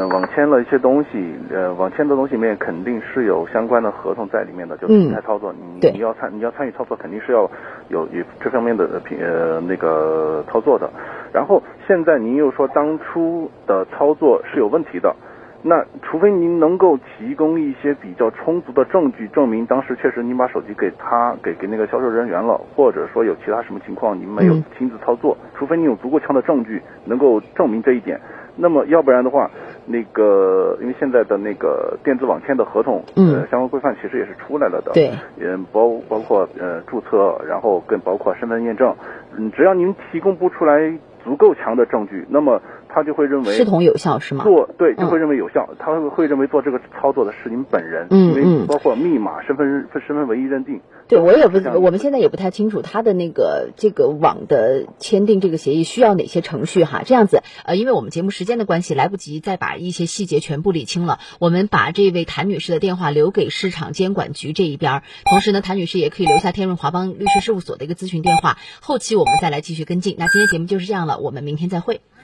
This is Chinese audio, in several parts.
嗯，网签了一些东西，呃，网签的东西里面肯定是有相关的合同在里面的，就是平台操作，你你要参你要参与操作，肯定是要有有这方面的平呃那个操作的。然后现在您又说当初的操作是有问题的。那除非您能够提供一些比较充足的证据，证明当时确实您把手机给他给给那个销售人员了，或者说有其他什么情况您没有亲自操作，除非你有足够强的证据能够证明这一点，那么要不然的话，那个因为现在的那个电子网签的合同，呃，相关规范其实也是出来了的，对，嗯，包包括呃注册，然后更包括身份验证，嗯，只要您提供不出来足够强的证据，那么。他就会认为视同有效是吗？做对就会认为有效，他会认为做这个操作的是您本人，因为包括密码、身份身份唯一认定。对我也不，我们现在也不太清楚他的那个这个网的签订这个协议需要哪些程序哈。这样子，呃，因为我们节目时间的关系，来不及再把一些细节全部理清了。我们把这位谭女士的电话留给市场监管局这一边，同时呢，谭女士也可以留下天润华邦律师事务所的一个咨询电话，后期我们再来继续跟进。那今天节目就是这样了，我们明天再会。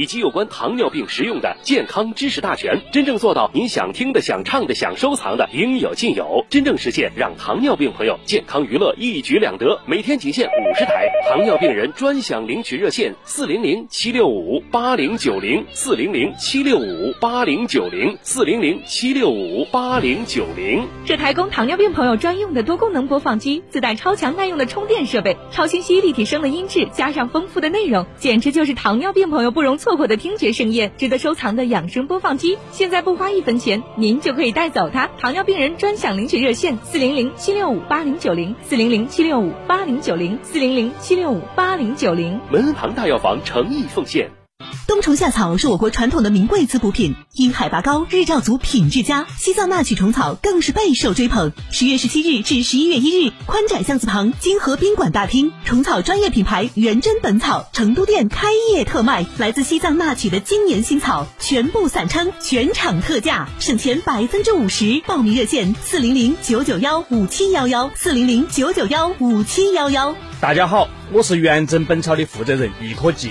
以及有关糖尿病实用的健康知识大全，真正做到您想听的、想唱的、想收藏的应有尽有，真正实现让糖尿病朋友健康娱乐一举两得。每天仅限五十台，糖尿病人专享领取热线：四零零七六五八零九零四零零七六五八零九零四零零七六五八零九零。这台供糖尿病朋友专用的多功能播放机，自带超强耐用的充电设备，超清晰立体声的音质，加上丰富的内容，简直就是糖尿病朋友不容错。错过的听觉盛宴，值得收藏的养生播放机，现在不花一分钱，您就可以带走它。糖尿病人专享领取热线：四零零七六五八零九零，四零零七六五八零九零，四零零七六五八零九零。门恩堂大药房诚意奉献。冬虫夏草是我国传统的名贵滋补品，因海拔高，日照足，品质佳。西藏那曲虫草更是备受追捧。十月十七日至十一月一日，宽窄巷子旁金河宾馆大厅，虫草专业品牌元真本草成都店开业特卖，来自西藏那曲的今年新草，全部散称，全场特价，省钱百分之五十。报名热线：四零零九九幺五七幺幺，四零零九九幺五七幺幺。大家好，我是元真本草的负责人易科技。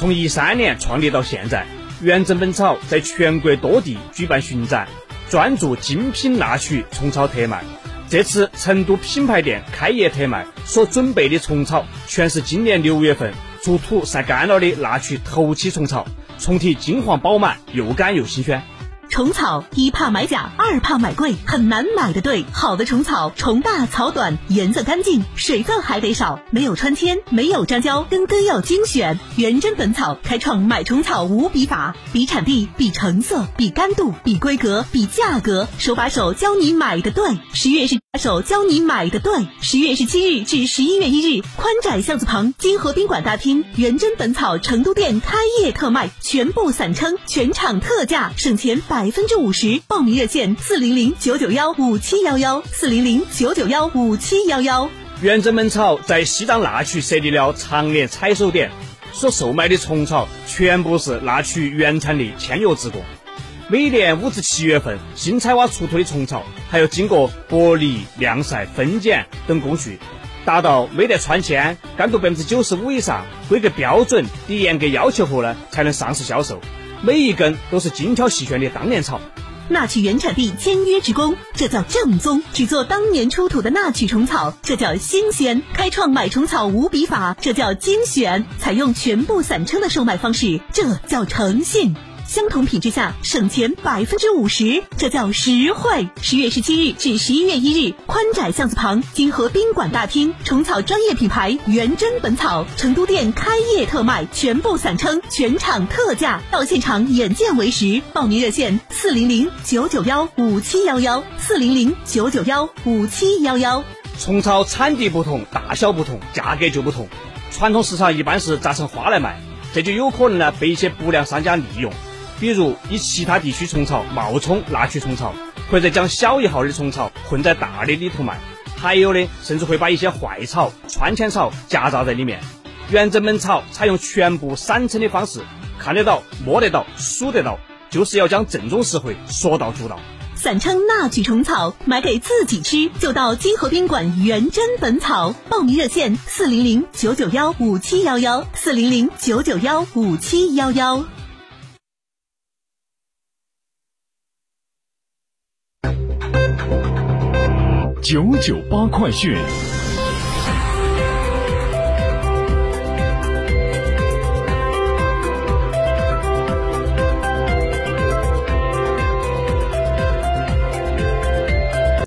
从一三年创立到现在，元珍本草在全国多地举办巡展，专注精品纳曲虫草特卖。这次成都品牌店开业特卖所准备的虫草，全是今年六月份出土晒干了的纳曲头期虫草，虫体金黄饱满，又干又新鲜。虫草一怕买假，二怕买贵，很难买的对。好的虫草，虫大草短，颜色干净，水分还得少，没有穿天，没有粘胶，根根要精选。元真本草开创买虫草无比法，比产地，比成色，比干度，比规格，比价格，手把手教你买的对。十月是手教你买的对。十月十七日至十一月一日，宽窄巷子旁金河宾馆大厅，元真本草成都店开业特卖，全部散称，全场特价，省钱百。分之五十，报名热线四零零九九幺五七幺幺四零零九九幺五七幺幺。元真本草在西藏那曲设立了常年采收点，所售卖的虫草全部是那曲原产地签约自贡。每年五至七月份新采挖出土的虫草，还要经过剥离、晾晒、分拣等工序，达到没得穿签、干度百分之九十五以上、规格标准的严格要求后呢，才能上市销售。每一根都是精挑细选的当年草，纳曲原产地签约职工，这叫正宗；只做当年出土的纳曲虫草，这叫新鲜；开创买虫草无比法，这叫精选；采用全部散称的售卖方式，这叫诚信。相同品质下省钱百分之五十，这叫实惠。十月十七日至十一月一日，宽窄巷子旁金河宾馆大厅，虫草专业品牌元真本草成都店开业特卖，全部散称，全场特价，到现场眼见为实。报名热线：四零零九九幺五七幺幺，四零零九九幺五七幺幺。虫草产地不同，大小不同，价格就不同。传统市场一般是砸成花来卖，这就有可能呢被一些不良商家利用，比如以其他地区虫草冒充那曲虫草，或者将小一号的虫草混在大的里头卖，还有的甚至会把一些坏草、穿签草夹杂在里面。原真本草采用全部散称的方式，看得到、摸得到、数得到，就是要将正宗实惠说到做到。散称那曲虫草，买给自己吃，就到金河宾馆元真本草。报名热线：四零零九九幺五七幺幺，四零零九九幺五七幺幺。九九八快讯。